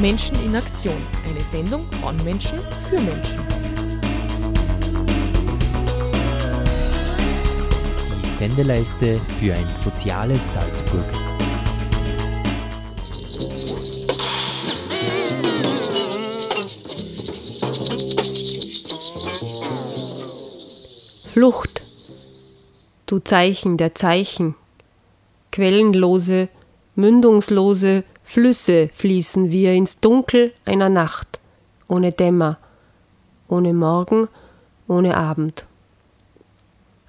Menschen in Aktion. Eine Sendung von Menschen für Menschen. Die Sendeleiste für ein soziales Salzburg. Flucht, du Zeichen der Zeichen, quellenlose, mündungslose Flüsse fließen wir ins Dunkel einer Nacht, ohne Dämmer, ohne Morgen, ohne Abend.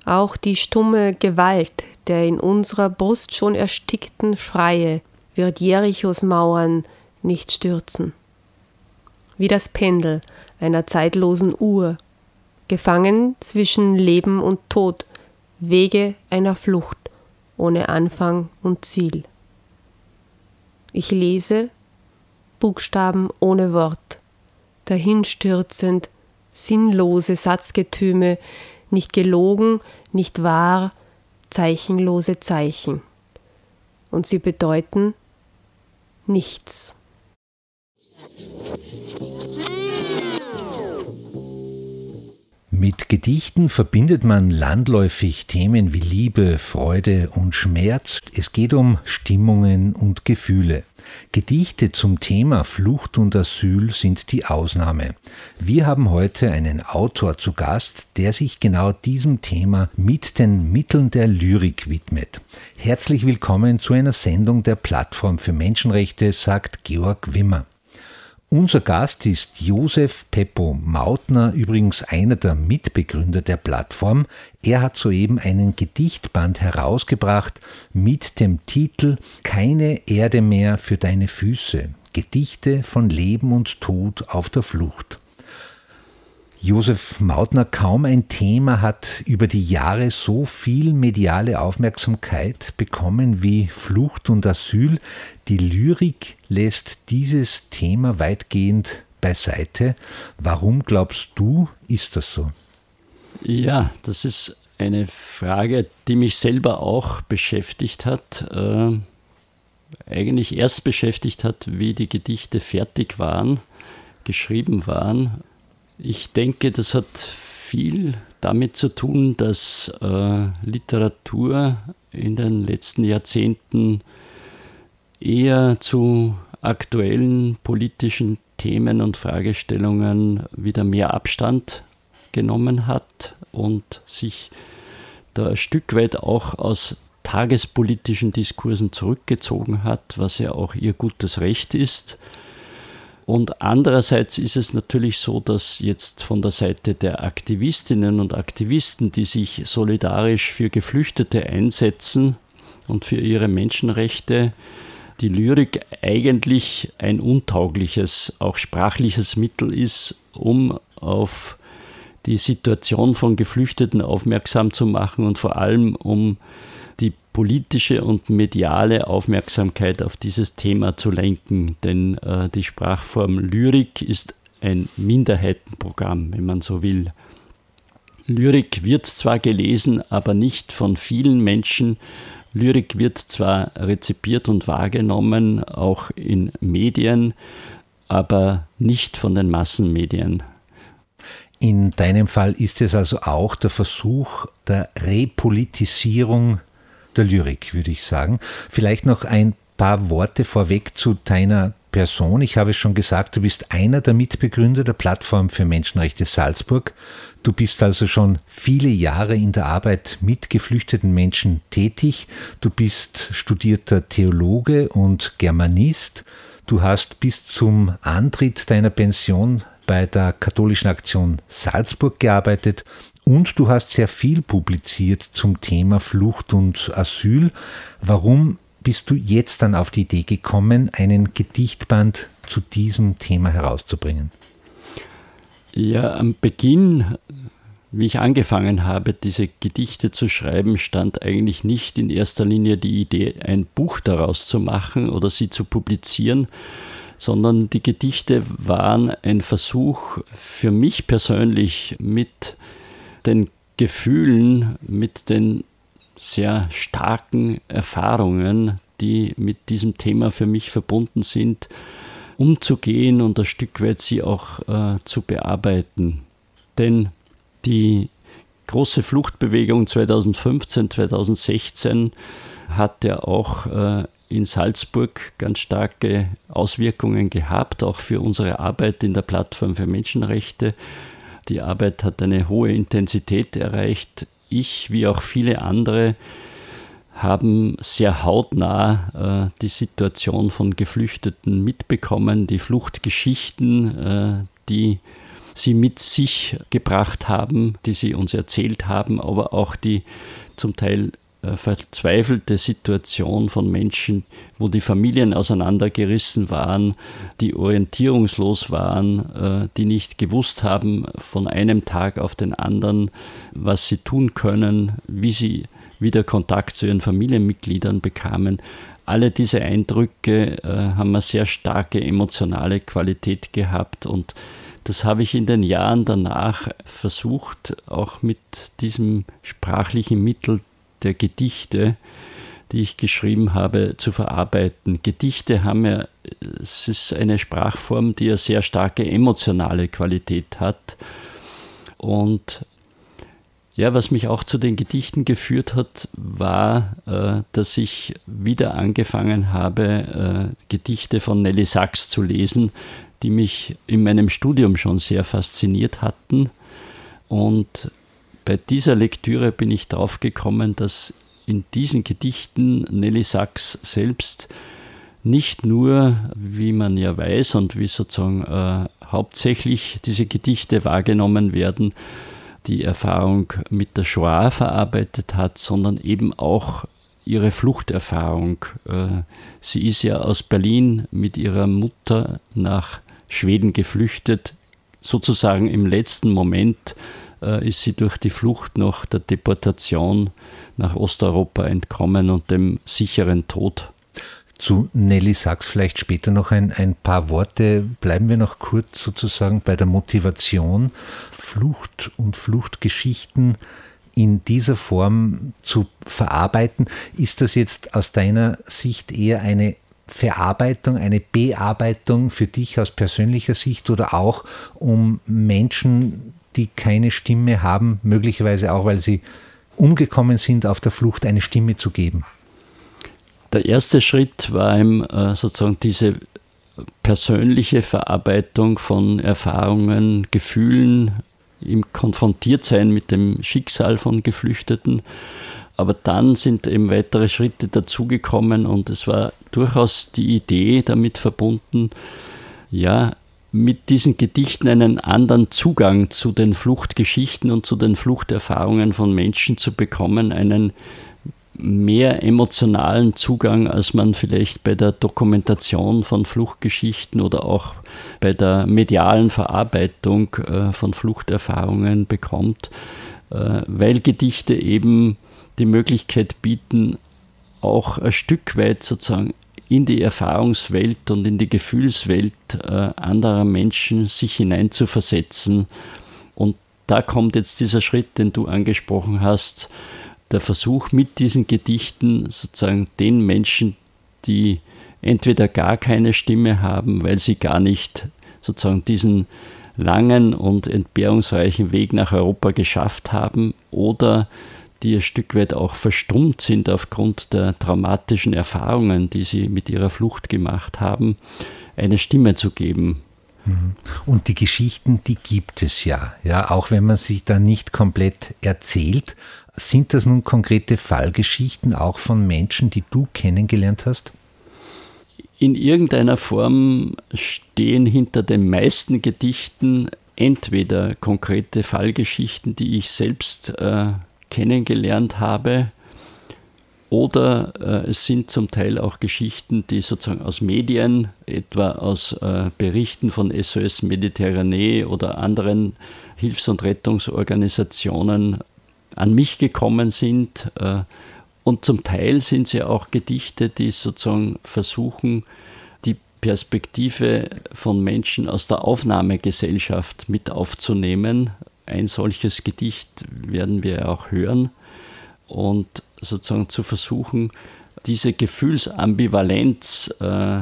Auch die stumme Gewalt der in unserer Brust schon erstickten Schreie wird Jerichos Mauern nicht stürzen. Wie das Pendel einer zeitlosen Uhr gefangen zwischen Leben und Tod, Wege einer Flucht ohne Anfang und Ziel. Ich lese Buchstaben ohne Wort, dahinstürzend, sinnlose Satzgetüme, nicht gelogen, nicht wahr, zeichenlose Zeichen. Und sie bedeuten nichts. Mit Gedichten verbindet man landläufig Themen wie Liebe, Freude und Schmerz. Es geht um Stimmungen und Gefühle. Gedichte zum Thema Flucht und Asyl sind die Ausnahme. Wir haben heute einen Autor zu Gast, der sich genau diesem Thema mit den Mitteln der Lyrik widmet. Herzlich willkommen zu einer Sendung der Plattform für Menschenrechte, sagt Georg Wimmer. Unser Gast ist Josef Peppo Mautner, übrigens einer der Mitbegründer der Plattform. Er hat soeben einen Gedichtband herausgebracht mit dem Titel Keine Erde mehr für deine Füße. Gedichte von Leben und Tod auf der Flucht. Josef Mautner, kaum ein Thema hat über die Jahre so viel mediale Aufmerksamkeit bekommen wie Flucht und Asyl. Die Lyrik lässt dieses Thema weitgehend beiseite. Warum glaubst du, ist das so? Ja, das ist eine Frage, die mich selber auch beschäftigt hat. Äh, eigentlich erst beschäftigt hat, wie die Gedichte fertig waren, geschrieben waren ich denke, das hat viel damit zu tun, dass äh, Literatur in den letzten Jahrzehnten eher zu aktuellen politischen Themen und Fragestellungen wieder mehr Abstand genommen hat und sich da ein Stück weit auch aus tagespolitischen Diskursen zurückgezogen hat, was ja auch ihr gutes Recht ist. Und andererseits ist es natürlich so, dass jetzt von der Seite der Aktivistinnen und Aktivisten, die sich solidarisch für Geflüchtete einsetzen und für ihre Menschenrechte, die Lyrik eigentlich ein untaugliches, auch sprachliches Mittel ist, um auf die Situation von Geflüchteten aufmerksam zu machen und vor allem um politische und mediale Aufmerksamkeit auf dieses Thema zu lenken. Denn äh, die Sprachform Lyrik ist ein Minderheitenprogramm, wenn man so will. Lyrik wird zwar gelesen, aber nicht von vielen Menschen. Lyrik wird zwar rezipiert und wahrgenommen, auch in Medien, aber nicht von den Massenmedien. In deinem Fall ist es also auch der Versuch der Repolitisierung der Lyrik, würde ich sagen. Vielleicht noch ein paar Worte vorweg zu deiner Person. Ich habe es schon gesagt, du bist einer der Mitbegründer der Plattform für Menschenrechte Salzburg. Du bist also schon viele Jahre in der Arbeit mit geflüchteten Menschen tätig. Du bist studierter Theologe und Germanist. Du hast bis zum Antritt deiner Pension bei der Katholischen Aktion Salzburg gearbeitet und du hast sehr viel publiziert zum Thema Flucht und Asyl. Warum bist du jetzt dann auf die Idee gekommen, einen Gedichtband zu diesem Thema herauszubringen? Ja, am Beginn, wie ich angefangen habe, diese Gedichte zu schreiben, stand eigentlich nicht in erster Linie die Idee, ein Buch daraus zu machen oder sie zu publizieren, sondern die Gedichte waren ein Versuch für mich persönlich mit den Gefühlen, mit den sehr starken Erfahrungen, die mit diesem Thema für mich verbunden sind, umzugehen und ein Stück weit sie auch äh, zu bearbeiten. Denn die große Fluchtbewegung 2015, 2016 hat ja auch äh, in Salzburg ganz starke Auswirkungen gehabt, auch für unsere Arbeit in der Plattform für Menschenrechte. Die Arbeit hat eine hohe Intensität erreicht. Ich, wie auch viele andere, haben sehr hautnah äh, die Situation von Geflüchteten mitbekommen, die Fluchtgeschichten, äh, die sie mit sich gebracht haben, die sie uns erzählt haben, aber auch die zum Teil verzweifelte Situation von Menschen, wo die Familien auseinandergerissen waren, die orientierungslos waren, äh, die nicht gewusst haben von einem Tag auf den anderen, was sie tun können, wie sie wieder Kontakt zu ihren Familienmitgliedern bekamen. Alle diese Eindrücke äh, haben eine sehr starke emotionale Qualität gehabt und das habe ich in den Jahren danach versucht, auch mit diesem sprachlichen Mittel der Gedichte, die ich geschrieben habe, zu verarbeiten. Gedichte haben ja, es ist eine Sprachform, die eine sehr starke emotionale Qualität hat. Und ja, was mich auch zu den Gedichten geführt hat, war, äh, dass ich wieder angefangen habe, äh, Gedichte von Nelly Sachs zu lesen, die mich in meinem Studium schon sehr fasziniert hatten. Und bei dieser Lektüre bin ich darauf gekommen, dass in diesen Gedichten Nelly Sachs selbst nicht nur, wie man ja weiß und wie sozusagen äh, hauptsächlich diese Gedichte wahrgenommen werden, die Erfahrung mit der Shoah verarbeitet hat, sondern eben auch ihre Fluchterfahrung. Äh, sie ist ja aus Berlin mit ihrer Mutter nach Schweden geflüchtet, sozusagen im letzten Moment ist sie durch die Flucht nach der Deportation nach Osteuropa entkommen und dem sicheren Tod. Zu Nelly Sachs vielleicht später noch ein, ein paar Worte. Bleiben wir noch kurz sozusagen bei der Motivation, Flucht und Fluchtgeschichten in dieser Form zu verarbeiten. Ist das jetzt aus deiner Sicht eher eine Verarbeitung, eine Bearbeitung für dich aus persönlicher Sicht oder auch um Menschen die keine Stimme haben, möglicherweise auch, weil sie umgekommen sind auf der Flucht, eine Stimme zu geben? Der erste Schritt war ihm äh, sozusagen diese persönliche Verarbeitung von Erfahrungen, Gefühlen, im Konfrontiertsein mit dem Schicksal von Geflüchteten. Aber dann sind eben weitere Schritte dazugekommen und es war durchaus die Idee damit verbunden, ja, mit diesen Gedichten einen anderen Zugang zu den Fluchtgeschichten und zu den Fluchterfahrungen von Menschen zu bekommen, einen mehr emotionalen Zugang, als man vielleicht bei der Dokumentation von Fluchtgeschichten oder auch bei der medialen Verarbeitung äh, von Fluchterfahrungen bekommt, äh, weil Gedichte eben die Möglichkeit bieten, auch ein Stück weit sozusagen in die Erfahrungswelt und in die Gefühlswelt äh, anderer Menschen sich hineinzuversetzen. Und da kommt jetzt dieser Schritt, den du angesprochen hast, der Versuch mit diesen Gedichten sozusagen den Menschen, die entweder gar keine Stimme haben, weil sie gar nicht sozusagen diesen langen und entbehrungsreichen Weg nach Europa geschafft haben oder die ein Stück weit auch verstummt sind aufgrund der traumatischen Erfahrungen, die sie mit ihrer Flucht gemacht haben, eine Stimme zu geben. Mhm. Und die Geschichten, die gibt es ja, ja, auch wenn man sich da nicht komplett erzählt. Sind das nun konkrete Fallgeschichten auch von Menschen, die du kennengelernt hast? In irgendeiner Form stehen hinter den meisten Gedichten entweder konkrete Fallgeschichten, die ich selbst äh, kennengelernt habe. Oder äh, es sind zum Teil auch Geschichten, die sozusagen aus Medien, etwa aus äh, Berichten von SOS Mediterranee oder anderen Hilfs- und Rettungsorganisationen an mich gekommen sind. Äh, und zum Teil sind sie auch Gedichte, die sozusagen versuchen, die Perspektive von Menschen aus der Aufnahmegesellschaft mit aufzunehmen, ein solches Gedicht werden wir auch hören und sozusagen zu versuchen, diese Gefühlsambivalenz, äh,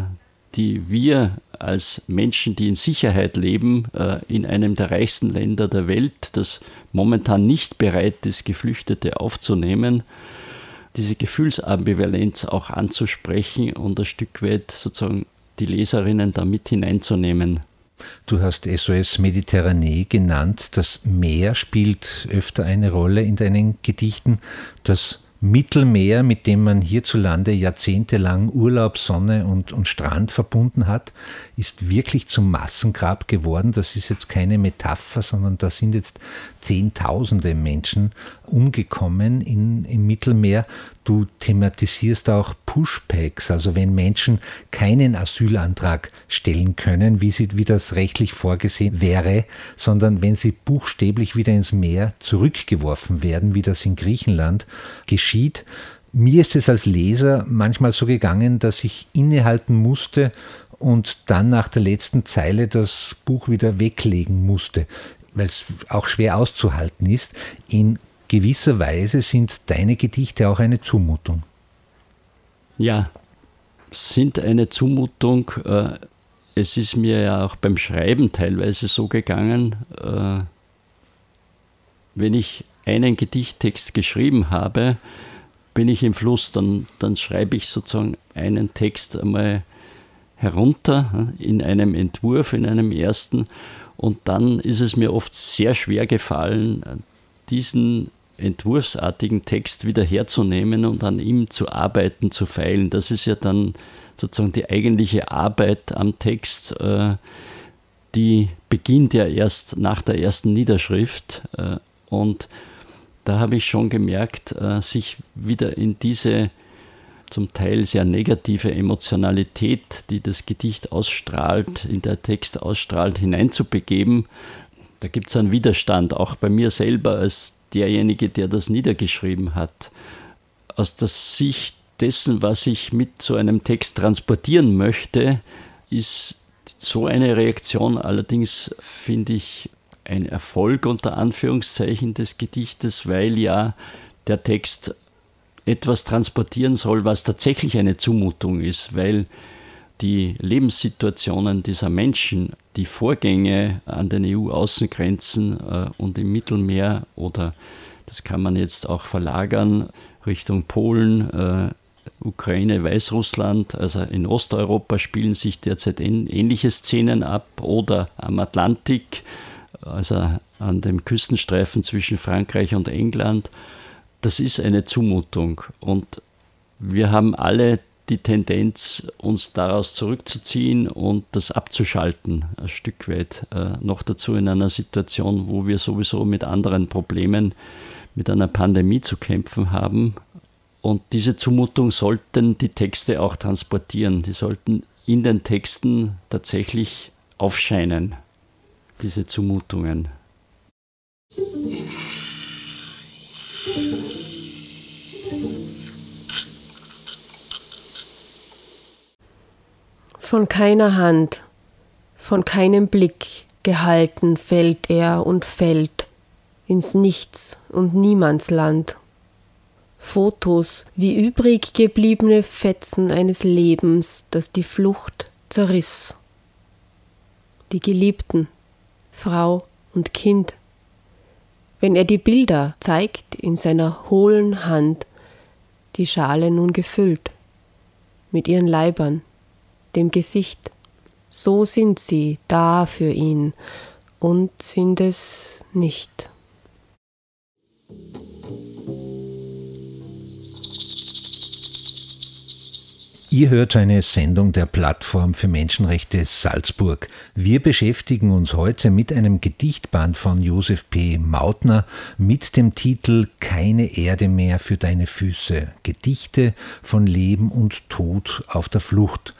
die wir als Menschen, die in Sicherheit leben, äh, in einem der reichsten Länder der Welt, das momentan nicht bereit ist, Geflüchtete aufzunehmen, diese Gefühlsambivalenz auch anzusprechen und ein Stück weit sozusagen die Leserinnen damit hineinzunehmen. Du hast SOS Mediterranee genannt. Das Meer spielt öfter eine Rolle in deinen Gedichten. Das Mittelmeer, mit dem man hierzulande jahrzehntelang Urlaub, Sonne und, und Strand verbunden hat, ist wirklich zum Massengrab geworden. Das ist jetzt keine Metapher, sondern da sind jetzt Zehntausende Menschen umgekommen in, im Mittelmeer. Du thematisierst auch Pushbacks, also wenn Menschen keinen Asylantrag stellen können, wie, sie, wie das rechtlich vorgesehen wäre, sondern wenn sie buchstäblich wieder ins Meer zurückgeworfen werden, wie das in Griechenland geschieht. Mir ist es als Leser manchmal so gegangen, dass ich innehalten musste und dann nach der letzten Zeile das Buch wieder weglegen musste, weil es auch schwer auszuhalten ist. In gewisser Weise sind deine Gedichte auch eine Zumutung. Ja, sind eine Zumutung. Äh, es ist mir ja auch beim Schreiben teilweise so gegangen, äh, wenn ich einen Gedichttext geschrieben habe, bin ich im Fluss, dann, dann schreibe ich sozusagen einen Text einmal herunter in einem Entwurf, in einem ersten. Und dann ist es mir oft sehr schwer gefallen, diesen entwurfsartigen Text wieder herzunehmen und an ihm zu arbeiten, zu feilen. Das ist ja dann sozusagen die eigentliche Arbeit am Text, äh, die beginnt ja erst nach der ersten Niederschrift. Äh, und da habe ich schon gemerkt, äh, sich wieder in diese zum Teil sehr negative Emotionalität, die das Gedicht ausstrahlt, in der Text ausstrahlt, hineinzubegeben. Da gibt es einen Widerstand, auch bei mir selber als derjenige, der das niedergeschrieben hat. Aus der Sicht dessen, was ich mit so einem Text transportieren möchte, ist so eine Reaktion allerdings, finde ich, ein Erfolg unter Anführungszeichen des Gedichtes, weil ja der Text etwas transportieren soll, was tatsächlich eine Zumutung ist, weil die Lebenssituationen dieser Menschen, die Vorgänge an den EU-Außengrenzen äh, und im Mittelmeer oder das kann man jetzt auch verlagern Richtung Polen, äh, Ukraine, Weißrussland, also in Osteuropa spielen sich derzeit ähnliche Szenen ab oder am Atlantik, also an dem Küstenstreifen zwischen Frankreich und England. Das ist eine Zumutung und wir haben alle die Tendenz, uns daraus zurückzuziehen und das abzuschalten, ein Stück weit. Äh, noch dazu in einer Situation, wo wir sowieso mit anderen Problemen, mit einer Pandemie zu kämpfen haben. Und diese Zumutung sollten die Texte auch transportieren. Die sollten in den Texten tatsächlich aufscheinen, diese Zumutungen. Von keiner Hand, von keinem Blick gehalten fällt er und fällt ins Nichts und Niemandsland. Fotos wie übrig gebliebene Fetzen eines Lebens, das die Flucht zerriss. Die Geliebten, Frau und Kind. Wenn er die Bilder zeigt in seiner hohlen Hand, die Schale nun gefüllt, mit ihren Leibern, dem Gesicht. So sind sie da für ihn und sind es nicht. Ihr hört eine Sendung der Plattform für Menschenrechte Salzburg. Wir beschäftigen uns heute mit einem Gedichtband von Josef P. Mautner mit dem Titel Keine Erde mehr für deine Füße. Gedichte von Leben und Tod auf der Flucht.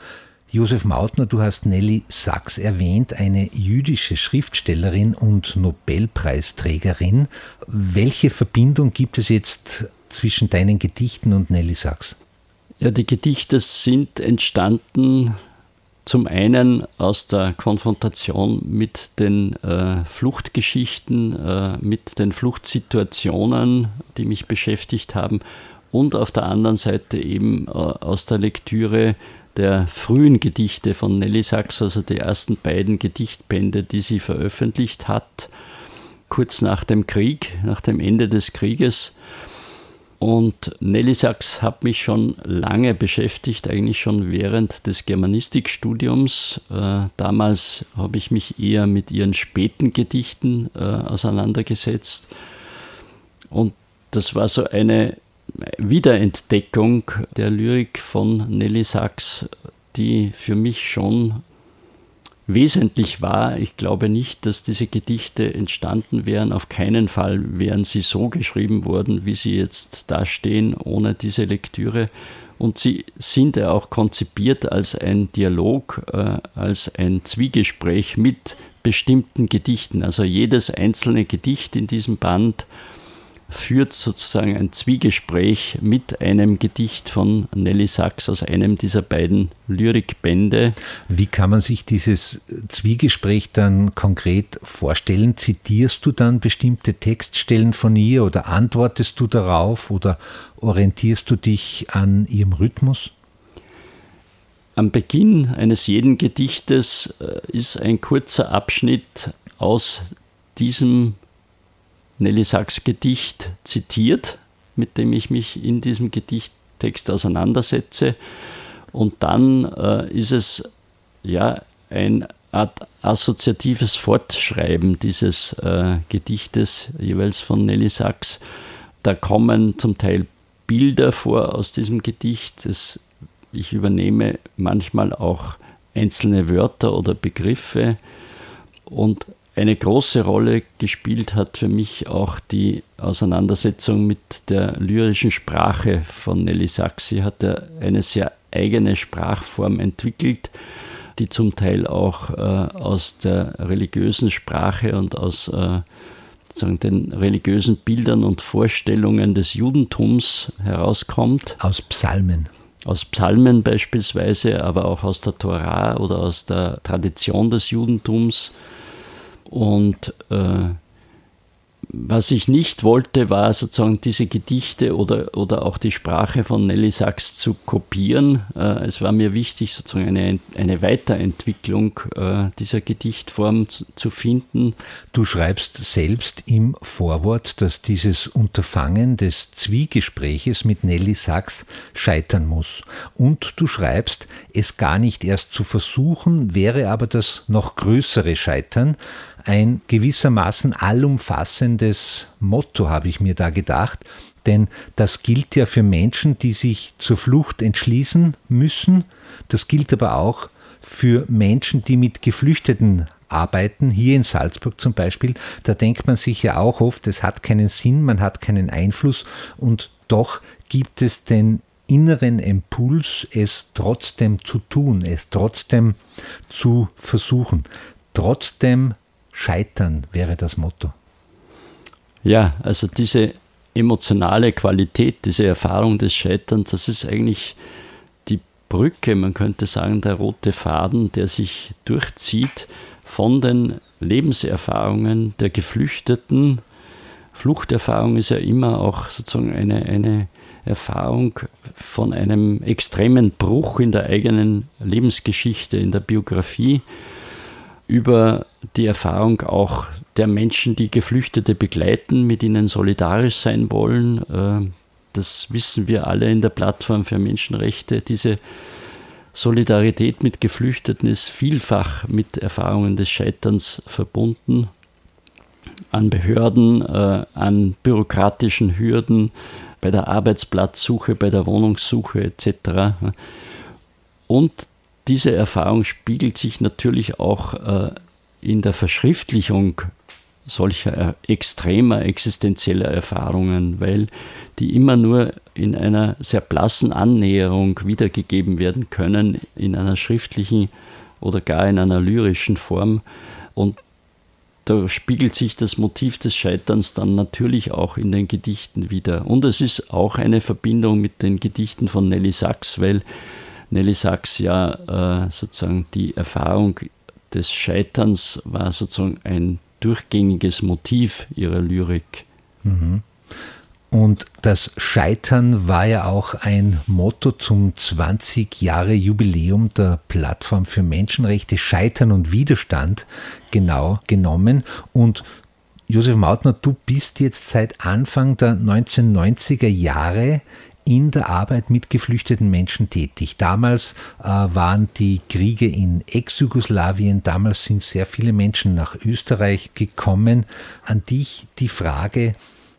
Josef Mautner, du hast Nelly Sachs erwähnt, eine jüdische Schriftstellerin und Nobelpreisträgerin. Welche Verbindung gibt es jetzt zwischen deinen Gedichten und Nelly Sachs? Ja, die Gedichte sind entstanden zum einen aus der Konfrontation mit den äh, Fluchtgeschichten, äh, mit den Fluchtsituationen, die mich beschäftigt haben, und auf der anderen Seite eben äh, aus der Lektüre der frühen Gedichte von Nelly Sachs, also die ersten beiden Gedichtbände, die sie veröffentlicht hat, kurz nach dem Krieg, nach dem Ende des Krieges. Und Nelly Sachs hat mich schon lange beschäftigt, eigentlich schon während des Germanistikstudiums. Äh, damals habe ich mich eher mit ihren späten Gedichten äh, auseinandergesetzt. Und das war so eine Wiederentdeckung der Lyrik von Nelly Sachs, die für mich schon wesentlich war. Ich glaube nicht, dass diese Gedichte entstanden wären. Auf keinen Fall wären sie so geschrieben worden, wie sie jetzt dastehen, ohne diese Lektüre. Und sie sind ja auch konzipiert als ein Dialog, äh, als ein Zwiegespräch mit bestimmten Gedichten. Also jedes einzelne Gedicht in diesem Band führt sozusagen ein Zwiegespräch mit einem Gedicht von Nelly Sachs aus einem dieser beiden Lyrikbände. Wie kann man sich dieses Zwiegespräch dann konkret vorstellen? Zitierst du dann bestimmte Textstellen von ihr oder antwortest du darauf oder orientierst du dich an ihrem Rhythmus? Am Beginn eines jeden Gedichtes äh, ist ein kurzer Abschnitt aus diesem Nelly Sachs Gedicht zitiert, mit dem ich mich in diesem Gedichttext auseinandersetze. Und dann äh, ist es ja eine Art assoziatives Fortschreiben dieses äh, Gedichtes, jeweils von Nelly Sachs. Da kommen zum Teil Bilder vor aus diesem Gedicht. Das, ich übernehme manchmal auch einzelne Wörter oder Begriffe. Und eine große Rolle gespielt hat für mich auch die Auseinandersetzung mit der lyrischen Sprache von Nelly Sachs. Sie hat eine sehr eigene Sprachform entwickelt, die zum Teil auch äh, aus der religiösen Sprache und aus äh, sozusagen den religiösen Bildern und Vorstellungen des Judentums herauskommt. Aus Psalmen. Aus Psalmen beispielsweise, aber auch aus der Torah oder aus der Tradition des Judentums und äh, was ich nicht wollte, war sozusagen diese Gedichte oder, oder auch die Sprache von Nelly Sachs zu kopieren. Äh, es war mir wichtig, sozusagen eine, eine Weiterentwicklung äh, dieser Gedichtform zu, zu, finden. Du schreibst selbst im Vorwort, dass dieses Unterfangen des Zwiegespräches mit Nelly Sachs scheitern muss. Und du schreibst, es gar nicht erst zu versuchen, wäre aber das noch größere Scheitern ein gewissermaßen allumfassendes Motto, habe ich mir da gedacht. Denn das gilt ja für Menschen, die sich zur Flucht entschließen müssen. Das gilt aber auch für Menschen, die mit Geflüchteten arbeiten, hier in Salzburg zum Beispiel. Da denkt man sich ja auch oft, es hat keinen Sinn, man hat keinen Einfluss und doch gibt es den inneren Impuls, es trotzdem zu tun, es trotzdem zu versuchen. Trotzdem Scheitern wäre das Motto. Ja, also diese emotionale Qualität, diese Erfahrung des Scheiterns, das ist eigentlich die Brücke, man könnte sagen, der rote Faden, der sich durchzieht von den Lebenserfahrungen der Geflüchteten. Fluchterfahrung ist ja immer auch sozusagen eine, eine Erfahrung von einem extremen Bruch in der eigenen Lebensgeschichte, in der Biografie über die Erfahrung auch der Menschen, die Geflüchtete begleiten, mit ihnen solidarisch sein wollen. Äh, das wissen wir alle in der Plattform für Menschenrechte. Diese Solidarität mit Geflüchteten ist vielfach mit Erfahrungen des Scheiterns verbunden. An Behörden, äh, an bürokratischen Hürden, bei der Arbeitsplatzsuche, bei der Wohnungssuche etc. Und diese Erfahrung spiegelt sich natürlich auch äh, in der Verschriftlichung solcher äh, extremer existenzieller Erfahrungen, weil die immer nur in einer sehr blassen Annäherung wiedergegeben werden können, in einer schriftlichen oder gar in einer lyrischen Form. Und da spiegelt sich das Motiv des Scheiterns dann natürlich auch in den Gedichten wieder. Und es ist auch eine Verbindung mit den Gedichten von Nelly Sachs, weil Nelly Sachs ja äh, sozusagen die Erfahrung des Scheiterns war sozusagen ein durchgängiges Motiv ihrer Lyrik. Mhm. Und das Scheitern war ja auch ein Motto zum 20 Jahre Jubiläum der Plattform für Menschenrechte, Scheitern und Widerstand genau genommen. Und Josef Mautner, du bist jetzt seit Anfang der 1990er Jahre in der Arbeit mit geflüchteten Menschen tätig. Damals äh, waren die Kriege in Ex-Jugoslawien, damals sind sehr viele Menschen nach Österreich gekommen. An dich die Frage,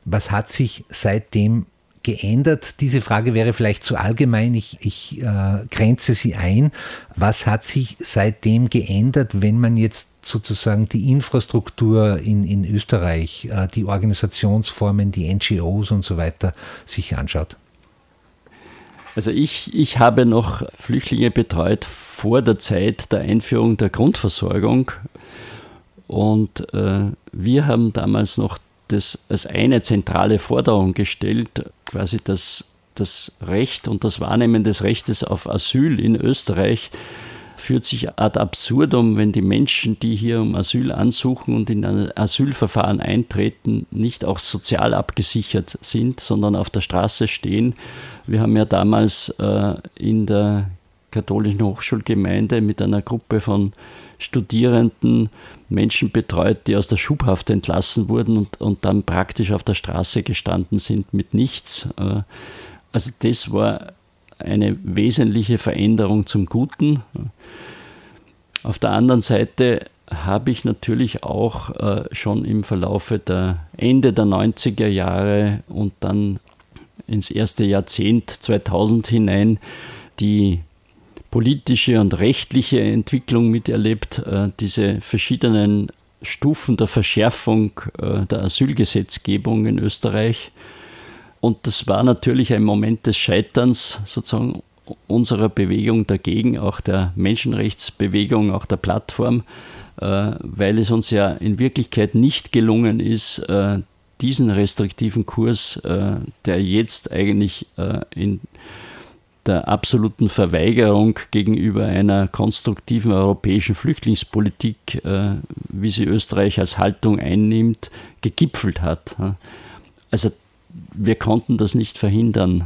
was hat sich seitdem geändert? Diese Frage wäre vielleicht zu allgemein. Ich, ich äh, grenze sie ein. Was hat sich seitdem geändert, wenn man jetzt sozusagen die Infrastruktur in, in Österreich, äh, die Organisationsformen, die NGOs und so weiter sich anschaut? Also ich, ich habe noch Flüchtlinge betreut vor der Zeit der Einführung der Grundversorgung. Und äh, wir haben damals noch das als eine zentrale Forderung gestellt, quasi das, das Recht und das Wahrnehmen des Rechtes auf Asyl in Österreich führt sich ad absurdum, wenn die Menschen, die hier um Asyl ansuchen und in ein Asylverfahren eintreten, nicht auch sozial abgesichert sind, sondern auf der Straße stehen. Wir haben ja damals äh, in der katholischen Hochschulgemeinde mit einer Gruppe von Studierenden Menschen betreut, die aus der Schubhaft entlassen wurden und, und dann praktisch auf der Straße gestanden sind mit nichts. Äh, also das war eine wesentliche Veränderung zum Guten. Auf der anderen Seite habe ich natürlich auch äh, schon im Verlaufe der Ende der 90er Jahre und dann ins erste Jahrzehnt 2000 hinein die politische und rechtliche Entwicklung miterlebt, äh, diese verschiedenen Stufen der Verschärfung äh, der Asylgesetzgebung in Österreich. Und das war natürlich ein Moment des Scheiterns sozusagen unserer Bewegung dagegen, auch der Menschenrechtsbewegung, auch der Plattform, äh, weil es uns ja in Wirklichkeit nicht gelungen ist, diesen restriktiven Kurs, der jetzt eigentlich in der absoluten Verweigerung gegenüber einer konstruktiven europäischen Flüchtlingspolitik, äh, wie sie Österreich als Haltung einnimmt, gegipfelt hat. Also wir konnten das nicht verhindern.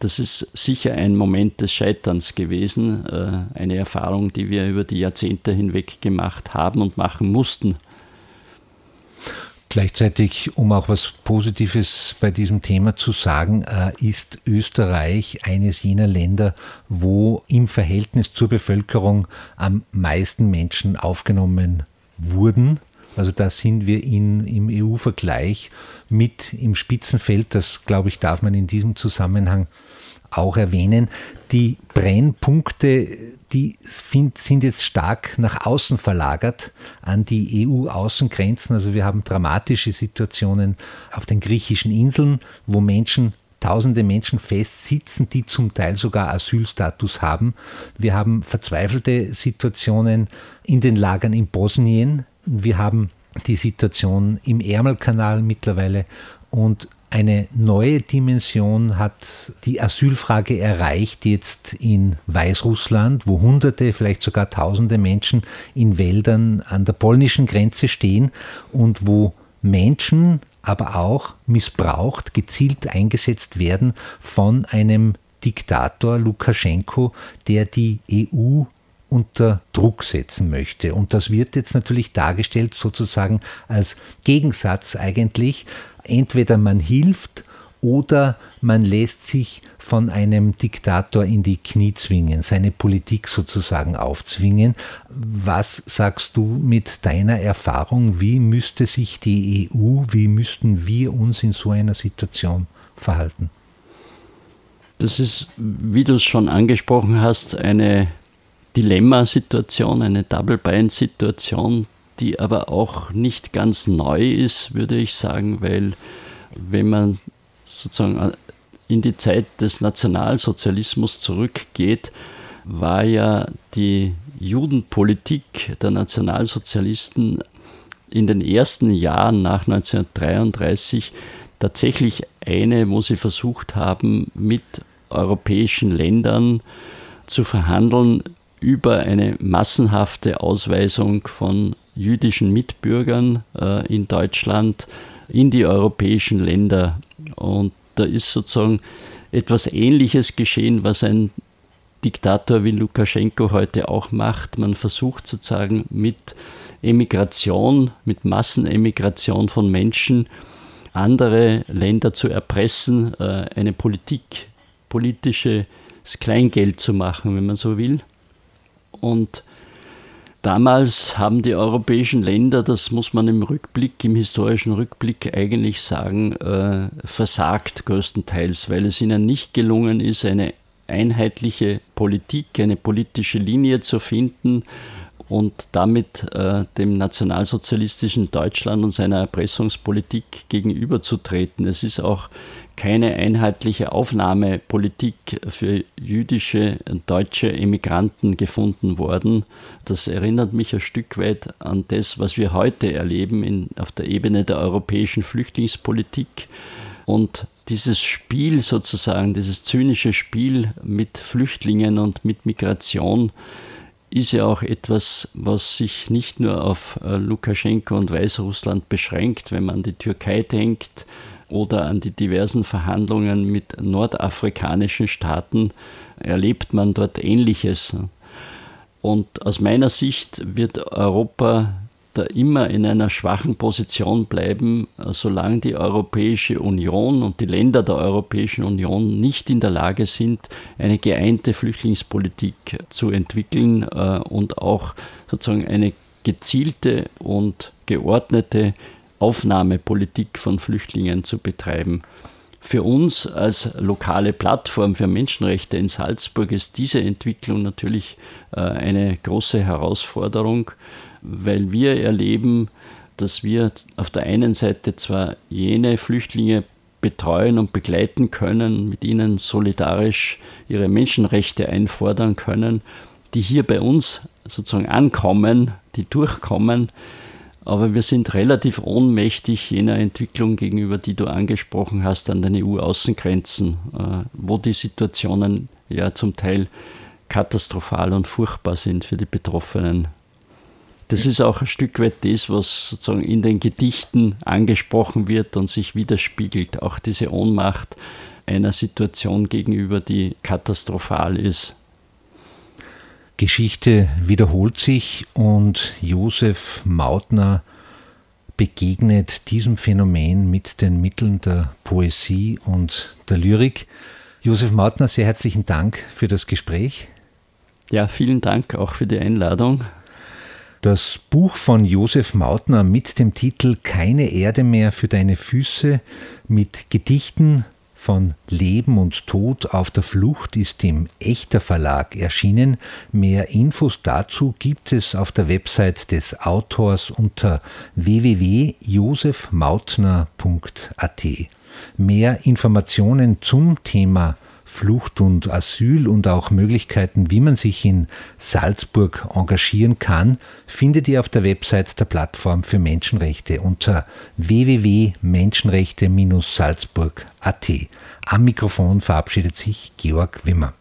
Das ist sicher ein Moment des Scheiterns gewesen, äh, eine Erfahrung, die wir über die Jahrzehnte hinweg gemacht haben und machen mussten. Gleichzeitig, um auch was Positives bei diesem Thema zu sagen, äh, ist Österreich eines jener Länder, wo im Verhältnis zur Bevölkerung am meisten Menschen aufgenommen wurden. Also da sind wir in, im EU-Vergleich mit im Spitzenfeld. Das, glaube ich, darf man in diesem Zusammenhang auch erwähnen. Die Brennpunkte, die sind jetzt stark nach außen verlagert an die EU-Außengrenzen. Also wir haben dramatische Situationen auf den griechischen Inseln, wo Menschen tausende Menschen festsitzen, die zum Teil sogar Asylstatus haben. Wir haben verzweifelte Situationen in den Lagern in Bosnien. Wir haben die Situation im Ärmelkanal mittlerweile und eine neue Dimension hat die Asylfrage erreicht jetzt in Weißrussland, wo Hunderte, vielleicht sogar Tausende Menschen in Wäldern an der polnischen Grenze stehen und wo Menschen aber auch missbraucht, gezielt eingesetzt werden von einem Diktator Lukaschenko, der die EU unter Druck setzen möchte. Und das wird jetzt natürlich dargestellt sozusagen als Gegensatz eigentlich. Entweder man hilft oder man lässt sich von einem Diktator in die Knie zwingen, seine Politik sozusagen aufzwingen. Was sagst du mit deiner Erfahrung? Wie müsste sich die EU, wie müssten wir uns in so einer Situation verhalten? Das ist, wie du es schon angesprochen hast, eine Dilemmasituation, eine Double-Bind-Situation, die aber auch nicht ganz neu ist, würde ich sagen, weil wenn man sozusagen in die Zeit des Nationalsozialismus zurückgeht, war ja die Judenpolitik der Nationalsozialisten in den ersten Jahren nach 1933 tatsächlich eine, wo sie versucht haben, mit europäischen Ländern zu verhandeln, über eine massenhafte Ausweisung von jüdischen Mitbürgern äh, in Deutschland in die europäischen Länder. Und da ist sozusagen etwas Ähnliches geschehen, was ein Diktator wie Lukaschenko heute auch macht. Man versucht sozusagen mit Emigration, mit Massenemigration von Menschen andere Länder zu erpressen, äh, eine Politik, politisches Kleingeld zu machen, wenn man so will. Und damals haben die europäischen Länder, das muss man im Rückblick, im historischen Rückblick eigentlich sagen, äh, versagt größtenteils, weil es ihnen nicht gelungen ist, eine einheitliche Politik, eine politische Linie zu finden und damit äh, dem nationalsozialistischen Deutschland und seiner Erpressungspolitik gegenüberzutreten. Es ist auch keine einheitliche Aufnahmepolitik für jüdische deutsche Emigranten gefunden worden. Das erinnert mich ein Stück weit an das, was wir heute erleben in, auf der Ebene der europäischen Flüchtlingspolitik. Und dieses Spiel sozusagen, dieses zynische Spiel mit Flüchtlingen und mit Migration, ist ja auch etwas, was sich nicht nur auf äh, Lukaschenko und Weißrussland beschränkt, wenn man an die Türkei denkt oder an die diversen Verhandlungen mit nordafrikanischen Staaten, erlebt man dort Ähnliches. Und aus meiner Sicht wird Europa da immer in einer schwachen Position bleiben, solange die Europäische Union und die Länder der Europäischen Union nicht in der Lage sind, eine geeinte Flüchtlingspolitik zu entwickeln äh, und auch sozusagen eine gezielte und geordnete Aufnahmepolitik von Flüchtlingen zu betreiben. Für uns als lokale Plattform für Menschenrechte in Salzburg ist diese Entwicklung natürlich äh, eine große Herausforderung weil wir erleben, dass wir auf der einen Seite zwar jene Flüchtlinge betreuen und begleiten können, mit ihnen solidarisch ihre Menschenrechte einfordern können, die hier bei uns sozusagen ankommen, die durchkommen, aber wir sind relativ ohnmächtig jener Entwicklung gegenüber, die du angesprochen hast, an den EU-Außengrenzen, äh, wo die Situationen ja zum Teil katastrophal und furchtbar sind für die Betroffenen das ist auch ein Stück weit das, was sozusagen in den Gedichten angesprochen wird und sich widerspiegelt. Auch diese Ohnmacht einer Situation gegenüber, die katastrophal ist. Geschichte wiederholt sich und Josef Mautner begegnet diesem Phänomen mit den Mitteln der Poesie und der Lyrik. Josef Mautner, sehr herzlichen Dank für das Gespräch. Ja, vielen Dank auch für die Einladung. Das Buch von Josef Mautner mit dem Titel Keine Erde mehr für deine Füße mit Gedichten von Leben und Tod auf der Flucht ist im Echter Verlag erschienen. Mehr Infos dazu gibt es auf der Website des Autors unter www.josefmautner.at. Mehr Informationen zum Thema Flucht und Asyl und auch Möglichkeiten, wie man sich in Salzburg engagieren kann, findet ihr auf der Website der Plattform für Menschenrechte unter www.menschenrechte-salzburg.at. Am Mikrofon verabschiedet sich Georg Wimmer.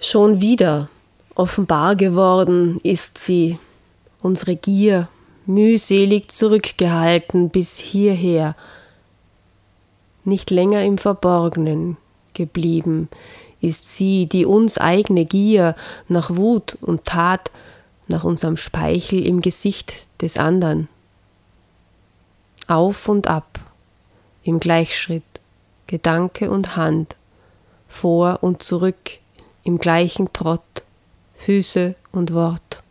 Schon wieder offenbar geworden ist sie, unsere Gier mühselig zurückgehalten bis hierher, nicht länger im Verborgenen geblieben, ist sie, die uns eigene Gier nach Wut und Tat, nach unserem Speichel im Gesicht des andern. Auf und ab, im Gleichschritt, Gedanke und Hand, vor und zurück, im gleichen Trott, Füße und Wort.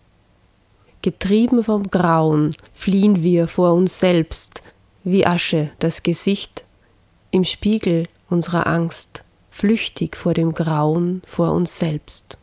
Getrieben vom Grauen fliehen wir vor uns selbst, wie Asche das Gesicht im Spiegel unserer Angst, flüchtig vor dem Grauen vor uns selbst.